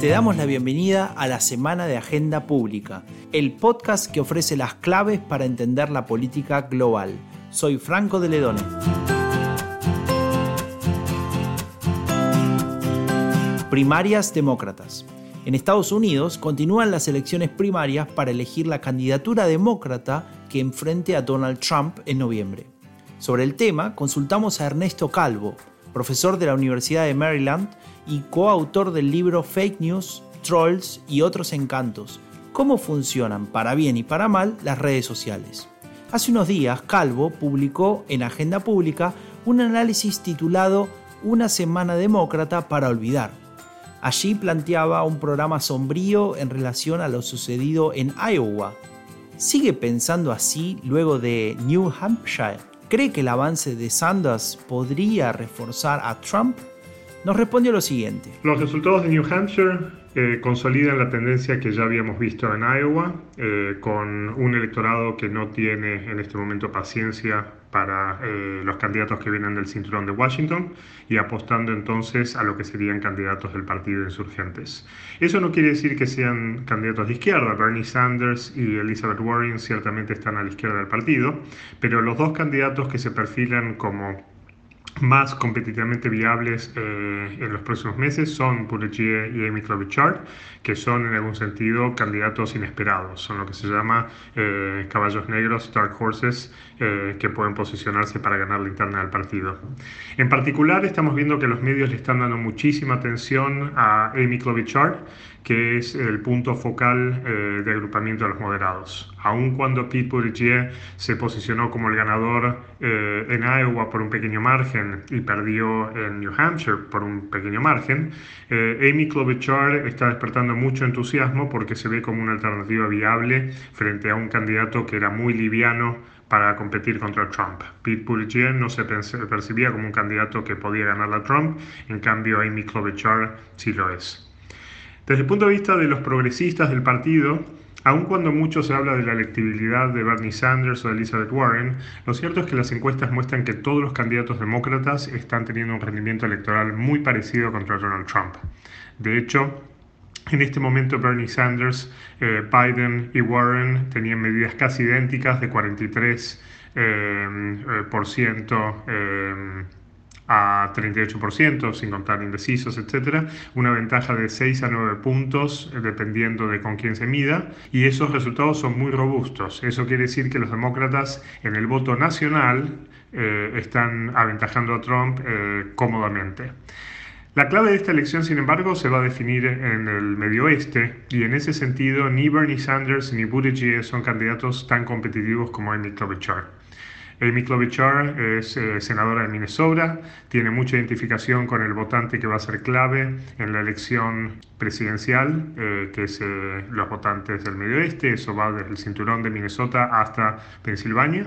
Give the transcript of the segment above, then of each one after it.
Te damos la bienvenida a la Semana de Agenda Pública, el podcast que ofrece las claves para entender la política global. Soy Franco de Ledone. Primarias demócratas. En Estados Unidos continúan las elecciones primarias para elegir la candidatura demócrata que enfrente a Donald Trump en noviembre. Sobre el tema consultamos a Ernesto Calvo, profesor de la Universidad de Maryland y coautor del libro Fake News, Trolls y otros encantos, cómo funcionan para bien y para mal las redes sociales. Hace unos días, Calvo publicó en Agenda Pública un análisis titulado Una semana demócrata para olvidar, Allí planteaba un programa sombrío en relación a lo sucedido en Iowa. ¿Sigue pensando así luego de New Hampshire? ¿Cree que el avance de Sanders podría reforzar a Trump? Nos respondió lo siguiente. Los resultados de New Hampshire eh, consolidan la tendencia que ya habíamos visto en Iowa, eh, con un electorado que no tiene en este momento paciencia para eh, los candidatos que vienen del cinturón de Washington y apostando entonces a lo que serían candidatos del partido de insurgentes. Eso no quiere decir que sean candidatos de izquierda. Bernie Sanders y Elizabeth Warren ciertamente están a la izquierda del partido, pero los dos candidatos que se perfilan como más competitivamente viables eh, en los próximos meses son Buttigieg y Amy Klobuchar, que son en algún sentido candidatos inesperados, son lo que se llama eh, caballos negros, dark horses, eh, que pueden posicionarse para ganar la interna del partido. En particular, estamos viendo que los medios le están dando muchísima atención a Amy Klobuchar, que es el punto focal eh, de agrupamiento de los moderados. Aun cuando Pete Buttigieg se posicionó como el ganador eh, en Iowa por un pequeño margen y perdió en New Hampshire por un pequeño margen, eh, Amy Klobuchar está despertando mucho entusiasmo porque se ve como una alternativa viable frente a un candidato que era muy liviano para competir contra Trump. Pete Buttigieg no se percibía como un candidato que podía ganar a Trump, en cambio Amy Klobuchar sí lo es. Desde el punto de vista de los progresistas del partido, aun cuando mucho se habla de la electibilidad de Bernie Sanders o de Elizabeth Warren, lo cierto es que las encuestas muestran que todos los candidatos demócratas están teniendo un rendimiento electoral muy parecido contra Donald Trump. De hecho, en este momento Bernie Sanders, eh, Biden y Warren tenían medidas casi idénticas de 43% eh, eh, por ciento, a 38%, sin contar indecisos, etc. Una ventaja de 6 a 9 puntos, eh, dependiendo de con quién se mida, y esos resultados son muy robustos. Eso quiere decir que los demócratas en el voto nacional eh, están aventajando a Trump eh, cómodamente. La clave de esta elección, sin embargo, se va a definir en el medio oeste y en ese sentido ni Bernie Sanders ni Buttigieg son candidatos tan competitivos como Amy Klobuchar. Amy Klobuchar es eh, senadora de Minnesota, tiene mucha identificación con el votante que va a ser clave en la elección presidencial, eh, que es eh, los votantes del Medio Oeste, eso va desde el cinturón de Minnesota hasta Pensilvania,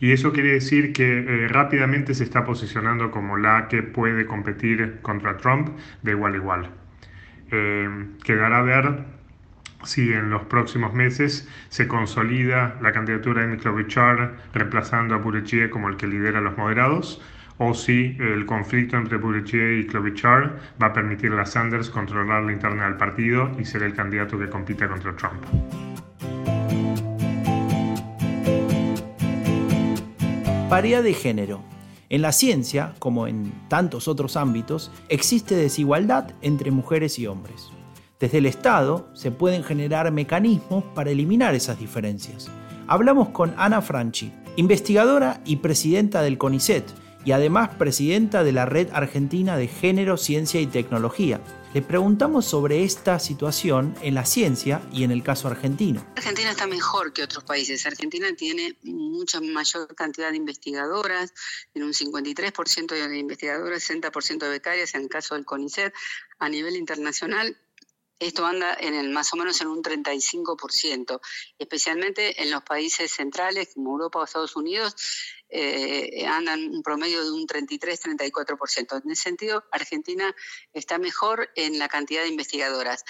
y eso quiere decir que rápidamente se está posicionando como la que puede competir contra Trump de igual a igual. quedará a ver si en los próximos meses se consolida la candidatura de Klobuchar reemplazando a Buttigieg como el que lidera los moderados, o si el conflicto entre Buttigieg y Klobuchar va a permitir a Sanders controlar la interna del partido y ser el candidato que compite contra Trump. Paridad de género. En la ciencia, como en tantos otros ámbitos, existe desigualdad entre mujeres y hombres. Desde el Estado se pueden generar mecanismos para eliminar esas diferencias. Hablamos con Ana Franchi, investigadora y presidenta del CONICET y además presidenta de la Red Argentina de Género, Ciencia y Tecnología. Le preguntamos sobre esta situación en la ciencia y en el caso argentino. Argentina está mejor que otros países. Argentina tiene mucha mayor cantidad de investigadoras, tiene un 53% de investigadoras, 60% de becarias en el caso del CONICET. A nivel internacional esto anda más o menos en un 35%, especialmente en los países centrales como Europa o Estados Unidos, eh, andan un promedio de un 33-34%. En ese sentido, Argentina está mejor en la cantidad de investigadoras.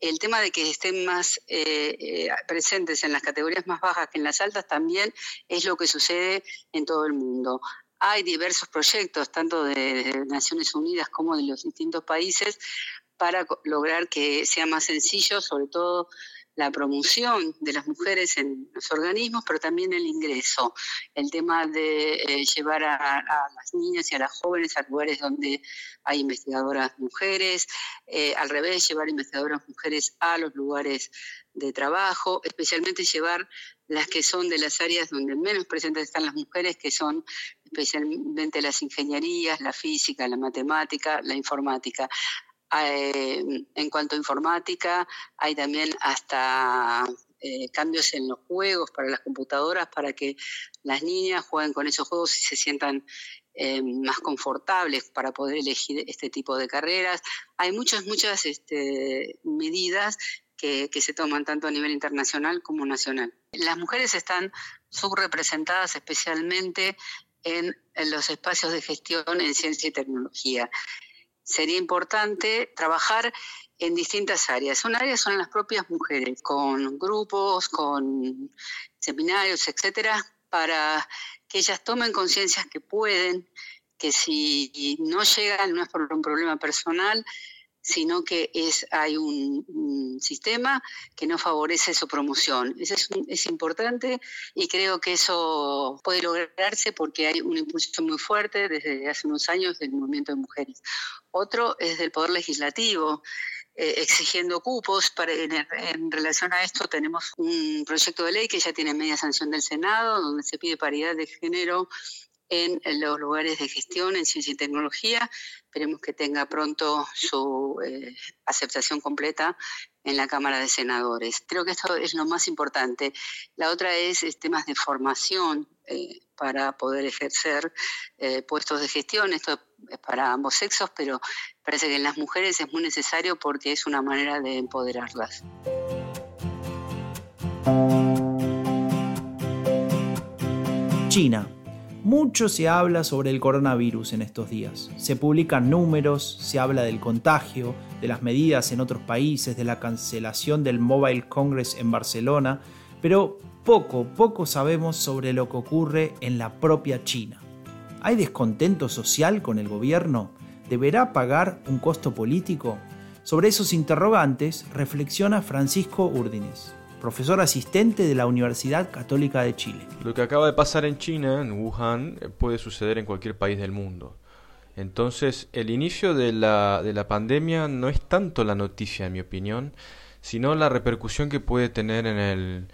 El tema de que estén más eh, eh, presentes en las categorías más bajas que en las altas también es lo que sucede en todo el mundo hay diversos proyectos, tanto de Naciones Unidas como de los distintos países, para lograr que sea más sencillo, sobre todo la promoción de las mujeres en los organismos, pero también el ingreso, el tema de eh, llevar a, las niñas y a las jóvenes a lugares donde hay investigadoras mujeres, eh, al revés, llevar investigadoras mujeres a los lugares de trabajo, especialmente llevar las que son de las áreas donde menos presentes están las mujeres, que son especialmente las ingenierías, la física, la matemática, la informática. Eh, en cuanto a informática, hay también hasta eh, cambios en los juegos para las computadoras para que las niñas jueguen con esos juegos y se sientan eh, más confortables para poder elegir este tipo de carreras. Hay muchas, muchas este, medidas que, se toman tanto a nivel internacional como nacional. Las mujeres están subrepresentadas especialmente en, en los espacios de gestión en ciencia y tecnología sería importante trabajar en distintas áreas. Una área son las propias mujeres, con grupos, con seminarios, etcétera, para que ellas tomen conciencia que pueden, que si no llegan no es por un problema personal, sino que es, hay un, sistema que no favorece su promoción. Eso es, es, importante y creo que eso puede lograrse porque hay un impulso muy fuerte desde hace unos años del movimiento de mujeres. Otro es del Poder Legislativo. Eh, exigiendo cupos. Para, en, en, relación a esto tenemos un proyecto de ley que ya tiene media sanción del Senado, donde se pide paridad de género en los lugares de gestión en ciencia y tecnología. Esperemos que tenga pronto su eh, aceptación completa en la Cámara de Senadores. Creo que esto es lo más importante. La otra es, temas de formación eh, para poder ejercer eh, puestos de gestión. Esto es para ambos sexos, pero parece que en las mujeres es muy necesario porque es una manera de empoderarlas. China mucho se habla sobre el coronavirus en estos días. Se publican números, se habla del contagio, de las medidas en otros países, de la cancelación del Mobile Congress en Barcelona, pero poco, poco sabemos sobre lo que ocurre en la propia China. ¿Hay descontento social con el gobierno? ¿Deberá pagar un costo político? Sobre esos interrogantes reflexiona Francisco Urdines profesor asistente de la Universidad Católica de Chile. Lo que acaba de pasar en China, en Wuhan, eh, puede suceder en cualquier país del mundo. Entonces, el inicio de la, de la pandemia no es tanto la noticia, en mi opinión, sino la repercusión que puede tener en el,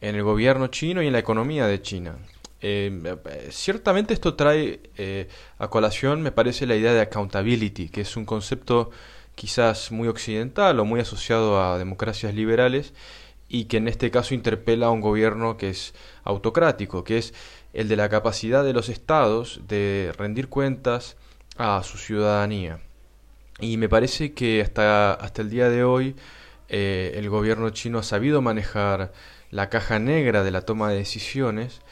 en el gobierno chino y en la economía de China. Eh, ciertamente esto trae eh, a colación, me parece, la idea de accountability, que es un concepto quizás muy occidental o muy asociado a democracias liberales y que en este caso interpela a un gobierno que es autocrático, que es el de la capacidad de los estados de rendir cuentas a su ciudadanía. Y me parece que hasta, hasta el día de hoy eh, el gobierno chino ha sabido manejar la caja negra de la toma de decisiones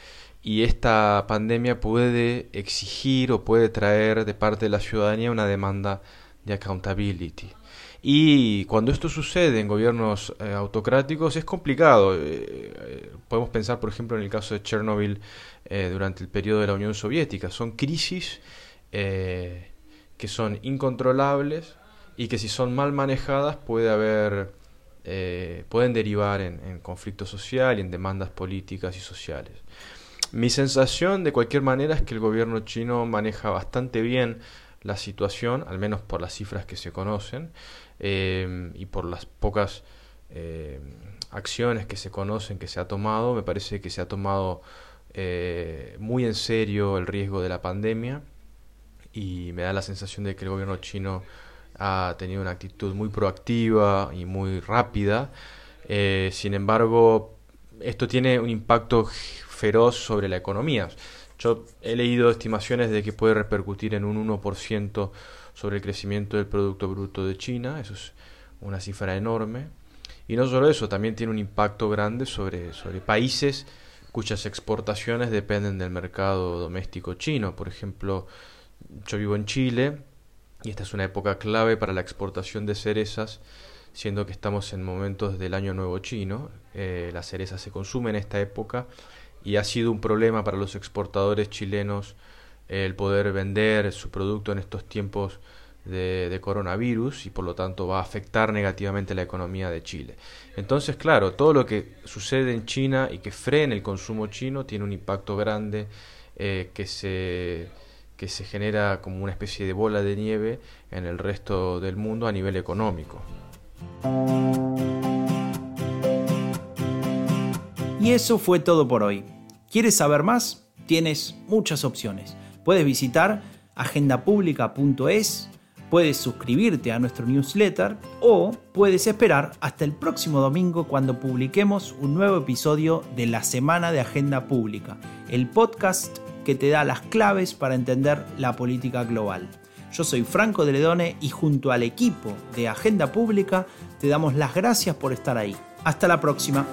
y esta pandemia puede exigir o puede traer de parte de la ciudadanía una demanda de accountability. Y cuando esto sucede en gobiernos eh, autocráticos es complicado. Eh, eh, podemos pensar, por ejemplo, en el caso de Chernobyl durante el periodo de la Unión Soviética. Son crisis que son incontrolables y que si son mal manejadas puede haber, pueden derivar en, en conflicto social y en demandas políticas y sociales. Mi sensación, de cualquier manera, es que el gobierno chino maneja bastante bien la situación, al menos por las cifras que se conocen, eh, y por las pocas eh, acciones que se conocen que se ha tomado, me parece que se ha tomado eh, muy en serio el riesgo de la pandemia y me da la sensación de que el gobierno chino ha tenido una actitud muy proactiva y muy rápida. sin embargo, esto tiene un impacto feroz sobre la economía. Yo he leído estimaciones de que puede repercutir en un 1% sobre el crecimiento del Producto Bruto de China, eso es una cifra enorme. Y no solo eso, también tiene un impacto grande sobre, sobre países cuyas exportaciones dependen del mercado doméstico chino. Por ejemplo, yo vivo en Chile y esta es una época clave para la exportación de cerezas, siendo que estamos en momentos del año nuevo chino. Eh, la cereza se consume en esta época y ha sido un problema para los exportadores chilenos el poder vender su producto en estos tiempos de, coronavirus y por lo tanto va a afectar negativamente la economía de Chile. Entonces, claro, todo lo que sucede en China y que frene el consumo chino tiene un impacto grande eh, que, se, que se genera como una especie de bola de nieve en el resto del mundo a nivel económico. Y eso fue todo por hoy. ¿Quieres saber más? Tienes muchas opciones. Puedes visitar agendapublica.es, puedes suscribirte a nuestro newsletter o puedes esperar hasta el próximo domingo cuando publiquemos un nuevo episodio de la Semana de Agenda Pública, el podcast que te da las claves para entender la política global. Yo soy Franco de Ledone y junto al equipo de Agenda Pública te damos las gracias por estar ahí. Hasta la próxima.